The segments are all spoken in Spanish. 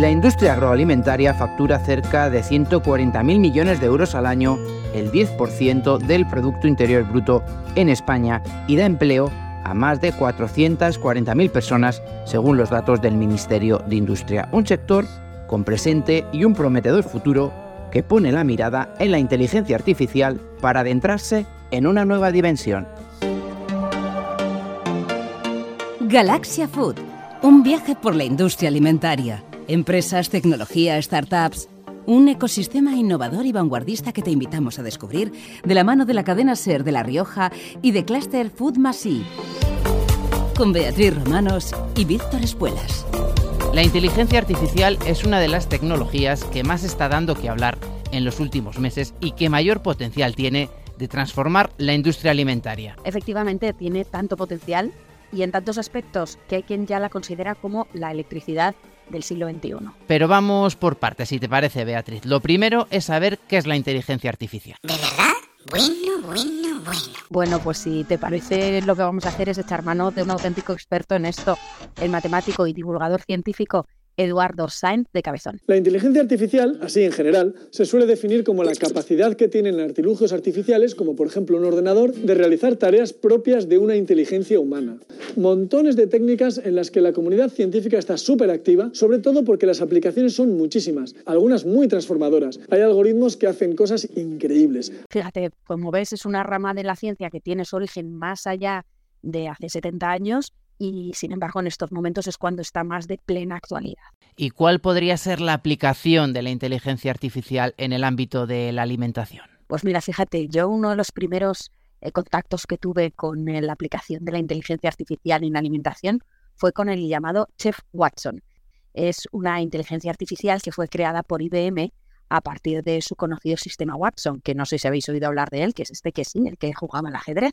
La industria agroalimentaria factura cerca de 140.000 millones de euros al año, el 10% del Producto Interior Bruto en España y da empleo a más de 440.000 personas, según los datos del Ministerio de Industria. Un sector con presente y un prometedor futuro que pone la mirada en la inteligencia artificial para adentrarse en una nueva dimensión. Galaxia Food, un viaje por la industria alimentaria Empresas, tecnología, startups. Un ecosistema innovador y vanguardista que te invitamos a descubrir de la mano de la cadena SER de La Rioja y de Cluster Food Masi. Con Beatriz Romanos y Víctor Espuelas. La inteligencia artificial es una de las tecnologías que más está dando que hablar en los últimos meses y que mayor potencial tiene de transformar la industria alimentaria. Efectivamente, tiene tanto potencial y en tantos aspectos que hay quien ya la considera como la electricidad del siglo XXI. Pero vamos por partes, si te parece, Beatriz. Lo primero es saber qué es la inteligencia artificial. ¿De verdad? Bueno, bueno, bueno. Bueno, pues si te parece, lo que vamos a hacer es echar mano de un auténtico experto en esto, el matemático y divulgador científico Eduardo Sainz de Cabezón. La inteligencia artificial, así en general, se suele definir como la capacidad que tienen artilugios artificiales, como por ejemplo un ordenador, de realizar tareas propias de una inteligencia humana. Montones de técnicas en las que la comunidad científica está súper activa, sobre todo porque las aplicaciones son muchísimas, algunas muy transformadoras. Hay algoritmos que hacen cosas increíbles. Fíjate, como ves, es una rama de la ciencia que tiene su origen más allá de hace 70 años y sin embargo en estos momentos es cuando está más de plena actualidad. ¿Y cuál podría ser la aplicación de la inteligencia artificial en el ámbito de la alimentación? Pues mira, fíjate, yo uno de los primeros eh, contactos que tuve con eh, la aplicación de la inteligencia artificial en alimentación fue con el llamado Chef Watson. Es una inteligencia artificial que fue creada por IBM a partir de su conocido sistema Watson, que no sé si habéis oído hablar de él, que es este que sí, el que jugaba al ajedrez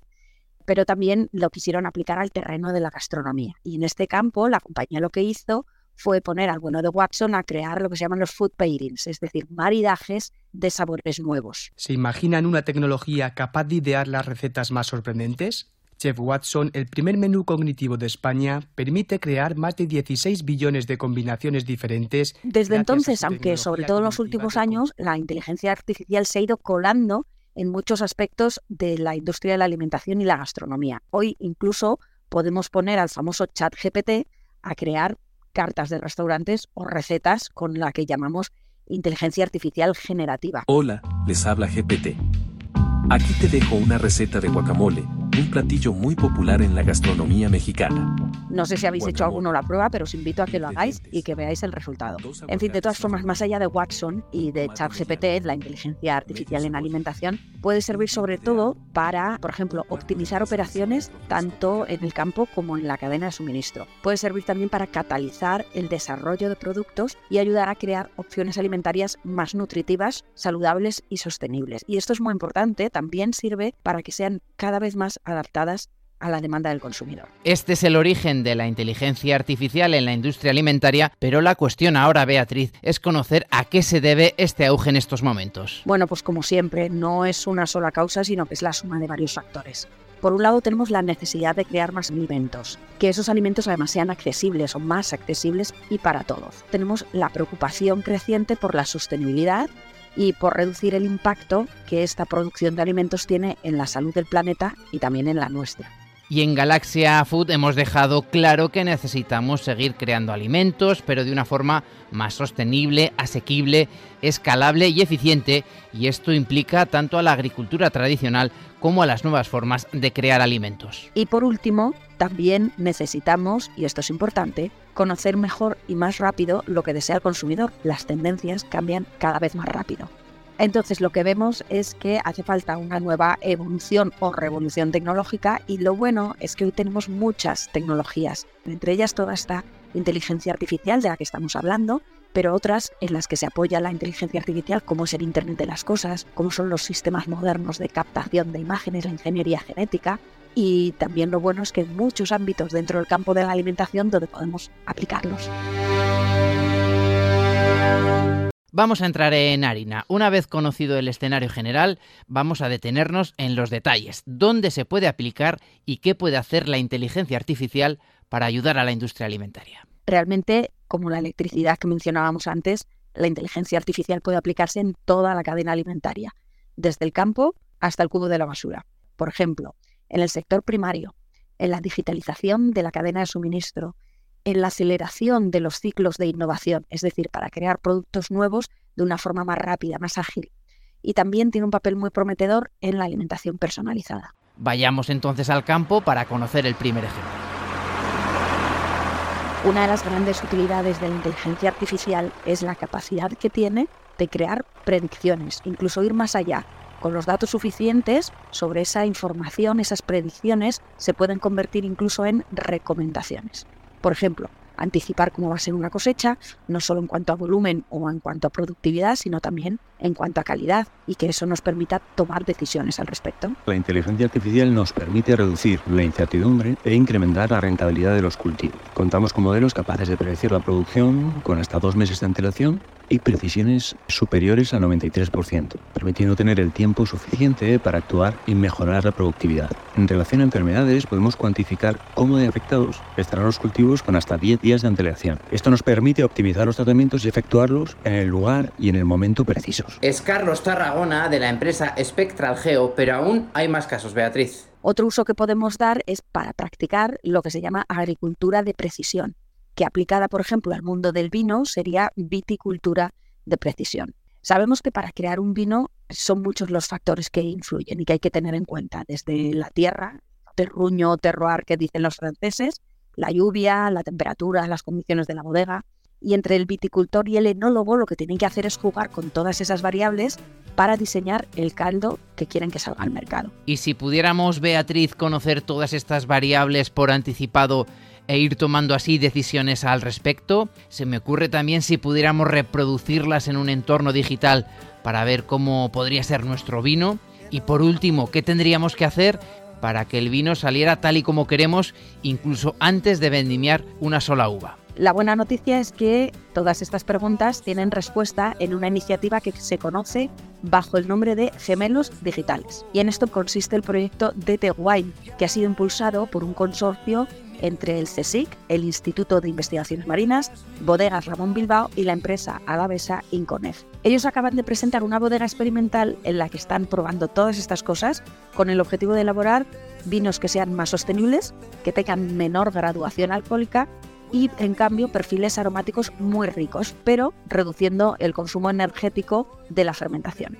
pero también lo quisieron aplicar al terreno de la gastronomía. Y en este campo, la compañía lo que hizo fue poner al bueno de Watson a crear lo que se llaman los food pairings, es decir, maridajes de sabores nuevos. ¿Se imaginan una tecnología capaz de idear las recetas más sorprendentes? Chef Watson, el primer menú cognitivo de España, permite crear más de 16 billones de combinaciones diferentes. Desde entonces, aunque sobre todo en los últimos años, la inteligencia artificial se ha ido colando en muchos aspectos de la industria de la alimentación y la gastronomía. Hoy incluso podemos poner al famoso chat GPT a crear cartas de restaurantes o recetas con la que llamamos inteligencia artificial generativa. Hola, les habla GPT. Aquí te dejo una receta de guacamole un platillo muy popular en la gastronomía mexicana. No sé si habéis hecho alguno la prueba, pero os invito a que lo hagáis y que veáis el resultado. En fin, de todas formas, más allá de Watson y de ChatGPT, la inteligencia artificial en alimentación, puede servir sobre todo para, por ejemplo, optimizar operaciones tanto en el campo como en la cadena de suministro. Puede servir también para catalizar el desarrollo de productos y ayudar a crear opciones alimentarias más nutritivas, saludables y sostenibles. Y esto es muy importante, también sirve para que sean cada vez más adaptadas a la demanda del consumidor. Este es el origen de la inteligencia artificial en la industria alimentaria, pero la cuestión ahora, Beatriz, es conocer a qué se debe este auge en estos momentos. Bueno, pues como siempre, no es una sola causa, sino que es la suma de varios factores. Por un lado tenemos la necesidad de crear más alimentos, que esos alimentos además sean accesibles o más accesibles y para todos. Tenemos la preocupación creciente por la sostenibilidad y por reducir el impacto que esta producción de alimentos tiene en la salud del planeta y también en la nuestra. Y en Galaxia Food hemos dejado claro que necesitamos seguir creando alimentos, pero de una forma más sostenible, asequible, escalable y eficiente, y esto implica tanto a la agricultura tradicional como a las nuevas formas de crear alimentos. Y por último, también necesitamos, y esto es importante, conocer mejor y más rápido lo que desea el consumidor. Las tendencias cambian cada vez más rápido. Entonces lo que vemos es que hace falta una nueva evolución o revolución tecnológica y lo bueno es que hoy tenemos muchas tecnologías, entre ellas toda esta inteligencia artificial de la que estamos hablando, pero otras en las que se apoya la inteligencia artificial, como es el Internet de las Cosas, como son los sistemas modernos de captación de imágenes, la ingeniería genética, y también lo bueno es que hay muchos ámbitos dentro del campo de la alimentación donde podemos aplicarlos. Vamos a entrar en harina. Una vez conocido el escenario general, vamos a detenernos en los detalles, dónde se puede aplicar y qué puede hacer la inteligencia artificial para ayudar a la industria alimentaria. Realmente como la electricidad que mencionábamos antes, la inteligencia artificial puede aplicarse en toda la cadena alimentaria, desde el campo hasta el cubo de la basura. Por ejemplo, en el sector primario, en la digitalización de la cadena de suministro, en la aceleración de los ciclos de innovación, es decir, para crear productos nuevos de una forma más rápida, más ágil. Y también tiene un papel muy prometedor en la alimentación personalizada. Vayamos entonces al campo para conocer el primer ejemplo. Una de las grandes utilidades de la inteligencia artificial es la capacidad que tiene de crear predicciones, incluso ir más allá. Con los datos suficientes sobre esa información, esas predicciones se pueden convertir incluso en recomendaciones. Por ejemplo, anticipar cómo va a ser una cosecha, no solo en cuanto a volumen o en cuanto a productividad, sino también en cuanto a calidad y que eso nos permita tomar decisiones al respecto. La inteligencia artificial nos permite reducir la incertidumbre e incrementar la rentabilidad de los cultivos. Contamos con modelos capaces de predecir la producción con hasta dos meses de antelación y precisiones superiores al 93%, permitiendo tener el tiempo suficiente para actuar y mejorar la productividad. En relación a enfermedades, podemos cuantificar cómo de afectados estarán los cultivos con hasta 10 días de antelación. Esto nos permite optimizar los tratamientos y efectuarlos en el lugar y en el momento precisos. Es Carlos Tarragona de la empresa Spectral Geo, pero aún hay más casos, Beatriz. Otro uso que podemos dar es para practicar lo que se llama agricultura de precisión que aplicada, por ejemplo, al mundo del vino sería viticultura de precisión. Sabemos que para crear un vino son muchos los factores que influyen y que hay que tener en cuenta, desde la tierra, terruño, terroir que dicen los franceses, la lluvia, la temperatura, las condiciones de la bodega. Y entre el viticultor y el enólogo lo que tienen que hacer es jugar con todas esas variables para diseñar el caldo que quieren que salga al mercado. Y si pudiéramos, Beatriz, conocer todas estas variables por anticipado, e ir tomando así decisiones al respecto. Se me ocurre también si pudiéramos reproducirlas en un entorno digital para ver cómo podría ser nuestro vino. Y por último, ¿qué tendríamos que hacer para que el vino saliera tal y como queremos, incluso antes de vendimiar una sola uva? La buena noticia es que todas estas preguntas tienen respuesta en una iniciativa que se conoce bajo el nombre de Gemelos Digitales. Y en esto consiste el proyecto DT Wine, que ha sido impulsado por un consorcio entre el CSIC, el Instituto de Investigaciones Marinas, Bodegas Ramón Bilbao y la empresa alavesa Inconef. Ellos acaban de presentar una bodega experimental en la que están probando todas estas cosas con el objetivo de elaborar vinos que sean más sostenibles, que tengan menor graduación alcohólica y en cambio perfiles aromáticos muy ricos, pero reduciendo el consumo energético de la fermentación.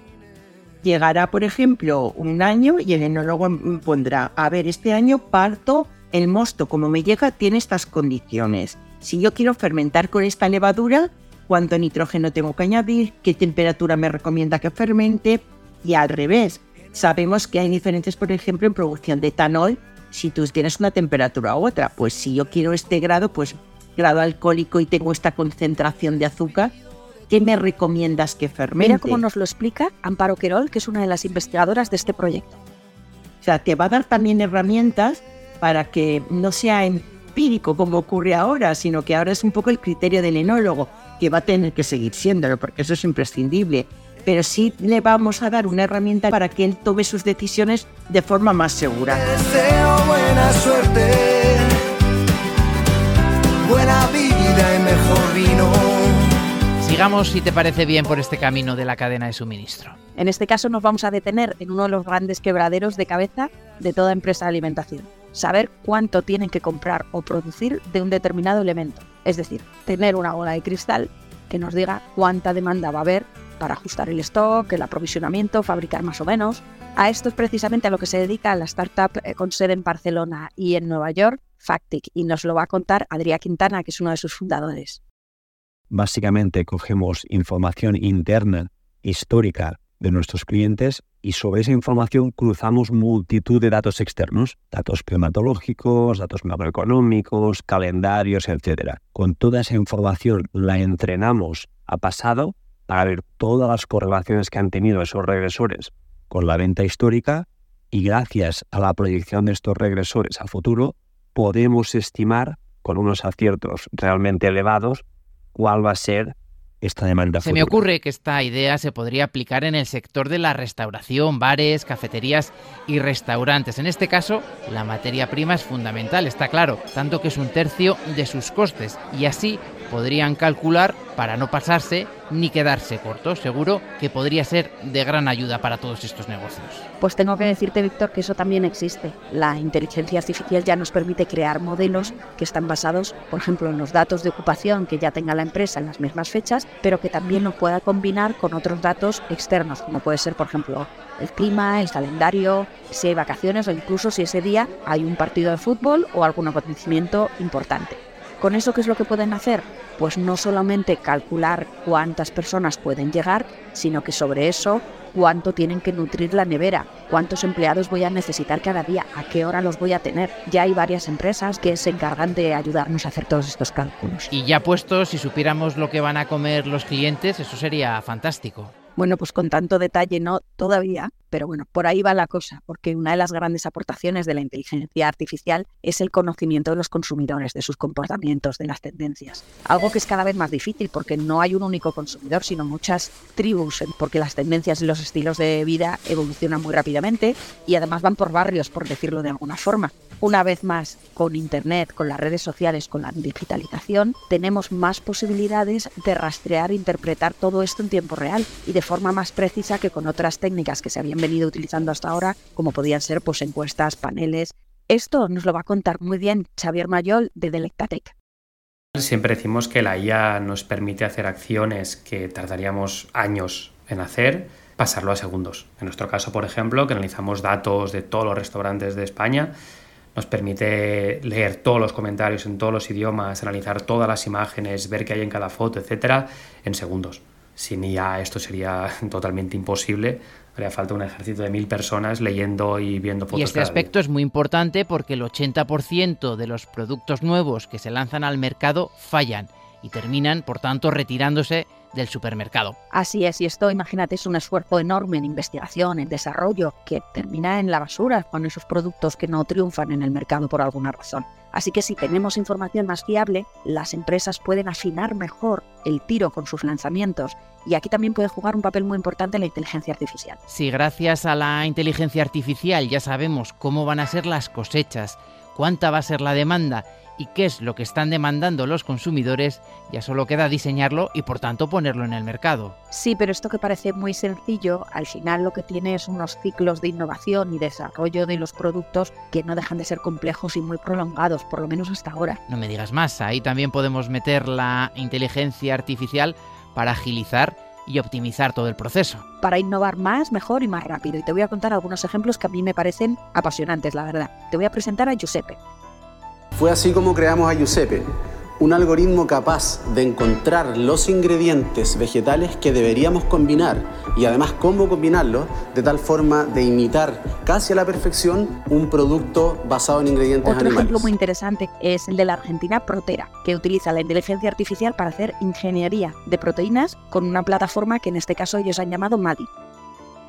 Llegará, por ejemplo, un año y el enólogo pondrá, a ver, este año parto el mosto como me llega tiene estas condiciones. Si yo quiero fermentar con esta levadura, cuánto nitrógeno tengo que añadir, qué temperatura me recomienda que fermente y al revés. Sabemos que hay diferencias, por ejemplo, en producción de etanol, si tú tienes una temperatura u otra. Pues si yo quiero este grado, pues grado alcohólico y tengo esta concentración de azúcar, ¿qué me recomiendas que fermente? Mira cómo nos lo explica Amparo Querol, que es una de las investigadoras de este proyecto. O sea, te va a dar también herramientas para que no sea empírico como ocurre ahora, sino que ahora es un poco el criterio del enólogo, que va a tener que seguir siéndolo, porque eso es imprescindible. Pero sí le vamos a dar una herramienta para que él tome sus decisiones de forma más segura. deseo buena suerte, buena vida y mejor vino. Sigamos, si te parece bien, por este camino de la cadena de suministro. En este caso nos vamos a detener en uno de los grandes quebraderos de cabeza de toda empresa de alimentación, saber cuánto tienen que comprar o producir de un determinado elemento. Es decir, tener una bola de cristal que nos diga cuánta demanda va a haber para ajustar el stock, el aprovisionamiento, fabricar más o menos. A esto es precisamente a lo que se dedica la startup eh, con sede en Barcelona y en Nueva York, Factic, y nos lo va a contar Adrià Quintana, que es uno de sus fundadores. Básicamente cogemos información interna, histórica, de nuestros clientes y sobre esa información cruzamos multitud de datos externos, datos climatológicos, datos macroeconómicos, calendarios, etc. Con toda esa información la entrenamos a pasado para ver todas las correlaciones que han tenido esos regresores con la venta histórica y gracias a la proyección de estos regresores a futuro podemos estimar con unos aciertos realmente elevados cuál va a ser esta demanda. Se me ocurre que esta idea se podría aplicar en el sector de la restauración, bares, cafeterías y restaurantes. En este caso, la materia prima es fundamental, está claro, tanto que es un tercio de sus costes y así podrían calcular para no pasarse ni quedarse cortos. Seguro que podría ser de gran ayuda para todos estos negocios. Pues tengo que decirte, Víctor, que eso también existe. La inteligencia artificial ya nos permite crear modelos que están basados, por ejemplo, en los datos de ocupación que ya tenga la empresa en las mismas fechas, pero que también lo pueda combinar con otros datos externos, como puede ser, por ejemplo, el clima, el calendario, si hay vacaciones o incluso si ese día hay un partido de fútbol o algún acontecimiento importante. ¿Con eso qué es lo que pueden hacer? Pues no solamente calcular cuántas personas pueden llegar, sino que sobre eso cuánto tienen que nutrir la nevera, cuántos empleados voy a necesitar cada día, a qué hora los voy a tener. Ya hay varias empresas que se encargan de ayudarnos a hacer todos estos cálculos. Y ya puestos, si supiéramos lo que van a comer los clientes, eso sería fantástico. Bueno, pues con tanto detalle no todavía, pero bueno, por ahí va la cosa, porque una de las grandes aportaciones de la inteligencia artificial es el conocimiento de los consumidores, de sus comportamientos, de las tendencias. Algo que es cada vez más difícil porque no hay un único consumidor, sino muchas tribus, porque las tendencias y los estilos de vida evolucionan muy rápidamente y además van por barrios, por decirlo de alguna forma. Una vez más, con Internet, con las redes sociales, con la digitalización, tenemos más posibilidades de rastrear e interpretar todo esto en tiempo real y de forma más precisa que con otras técnicas que se habían venido utilizando hasta ahora, como podían ser pues, encuestas, paneles. Esto nos lo va a contar muy bien Xavier Mayol de Delectatec. Siempre decimos que la IA nos permite hacer acciones que tardaríamos años en hacer, pasarlo a segundos. En nuestro caso, por ejemplo, que analizamos datos de todos los restaurantes de España, nos permite leer todos los comentarios en todos los idiomas, analizar todas las imágenes, ver qué hay en cada foto, etcétera, en segundos. Sin IA esto sería totalmente imposible. Haría falta un ejército de mil personas leyendo y viendo fotos. Y este aspecto es muy importante porque el 80% de los productos nuevos que se lanzan al mercado fallan y terminan, por tanto, retirándose del supermercado. Así es, y esto, imagínate, es un esfuerzo enorme en investigación, en desarrollo, que termina en la basura con esos productos que no triunfan en el mercado por alguna razón. Así que si tenemos información más fiable, las empresas pueden afinar mejor el tiro con sus lanzamientos. Y aquí también puede jugar un papel muy importante la inteligencia artificial. Si gracias a la inteligencia artificial ya sabemos cómo van a ser las cosechas, cuánta va a ser la demanda y qué es lo que están demandando los consumidores, ya solo queda diseñarlo y por tanto ponerlo en el mercado. Sí, pero esto que parece muy sencillo, al final lo que tiene es unos ciclos de innovación y desarrollo de los productos que no dejan de ser complejos y muy prolongados, por lo menos hasta ahora. No me digas más, ahí también podemos meter la inteligencia artificial para agilizar y optimizar todo el proceso. Para innovar más, mejor y más rápido. Y te voy a contar algunos ejemplos que a mí me parecen apasionantes, la verdad. Te voy a presentar a Giuseppe. Fue así como creamos a Giuseppe, un algoritmo capaz de encontrar los ingredientes vegetales que deberíamos combinar y además cómo combinarlos de tal forma de imitar casi a la perfección un producto basado en ingredientes Otro animales. ejemplo muy interesante es el de la Argentina Protera, que utiliza la inteligencia artificial para hacer ingeniería de proteínas con una plataforma que en este caso ellos han llamado MADI.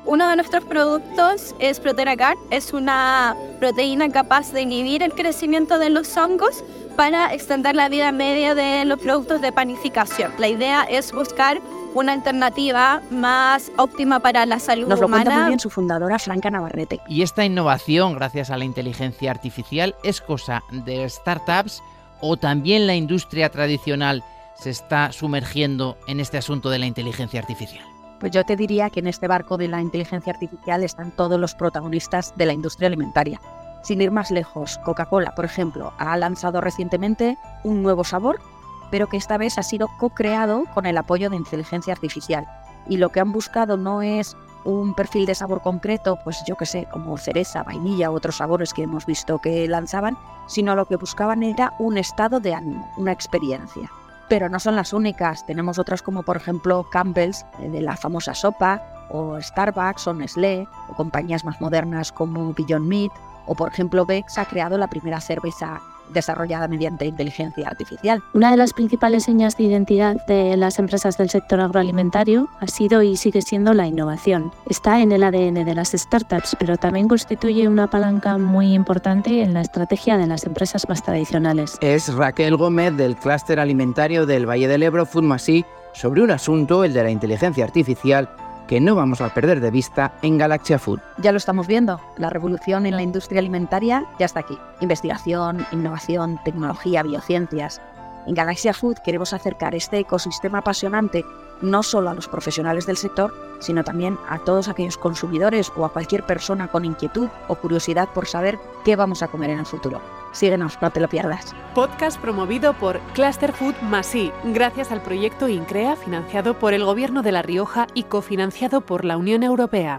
Uno de nuestros productos es ProteraGuard, es una proteína capaz de inhibir el crecimiento de los hongos para extender la vida media de los productos de panificación. La idea es buscar una alternativa más óptima para la salud Nos lo humana. cuenta muy bien su fundadora, Franca Navarrete. Y esta innovación, gracias a la inteligencia artificial, es cosa de startups o también la industria tradicional se está sumergiendo en este asunto de la inteligencia artificial. Pues yo te diría que en este barco de la inteligencia artificial están todos los protagonistas de la industria alimentaria. Sin ir más lejos, Coca-Cola, por ejemplo, ha lanzado recientemente un nuevo sabor, pero que esta vez ha sido co-creado con el apoyo de inteligencia artificial. Y lo que han buscado no es un perfil de sabor concreto, pues yo que sé, como cereza, vainilla otros sabores que hemos visto que lanzaban, sino lo que buscaban era un estado de ánimo, una experiencia. Pero no son las únicas, tenemos otras como por ejemplo Campbell's, eh, de la famosa sopa, o Starbucks o Nestlé, o compañías más modernas como Beyond Meat, o por ejemplo Bex ha creado la primera cerveza desarrollada mediante inteligencia artificial. Una de las principales señas de identidad de las empresas del sector agroalimentario ha sido y sigue siendo la innovación. Está en el ADN de las startups, pero también constituye una palanca muy importante en la estrategia de las empresas más tradicionales. Es Raquel Gómez del clúster alimentario del Valle del Ebro, Foodmasí, sobre un asunto, el de la inteligencia artificial, que no vamos a perder de vista en Galaxia Food. Ya lo estamos viendo, la revolución en la industria alimentaria ya está aquí. Investigación, innovación, tecnología, biociencias. En Galaxia Food queremos acercar este ecosistema apasionante no solo a los profesionales del sector, sino también a todos aquellos consumidores o a cualquier persona con inquietud o curiosidad por saber qué vamos a comer en el futuro. Síguenos, no te lo pierdas. Podcast promovido por Cluster Food Masí, gracias al proyecto INCREA financiado por el Gobierno de La Rioja y cofinanciado por la Unión Europea.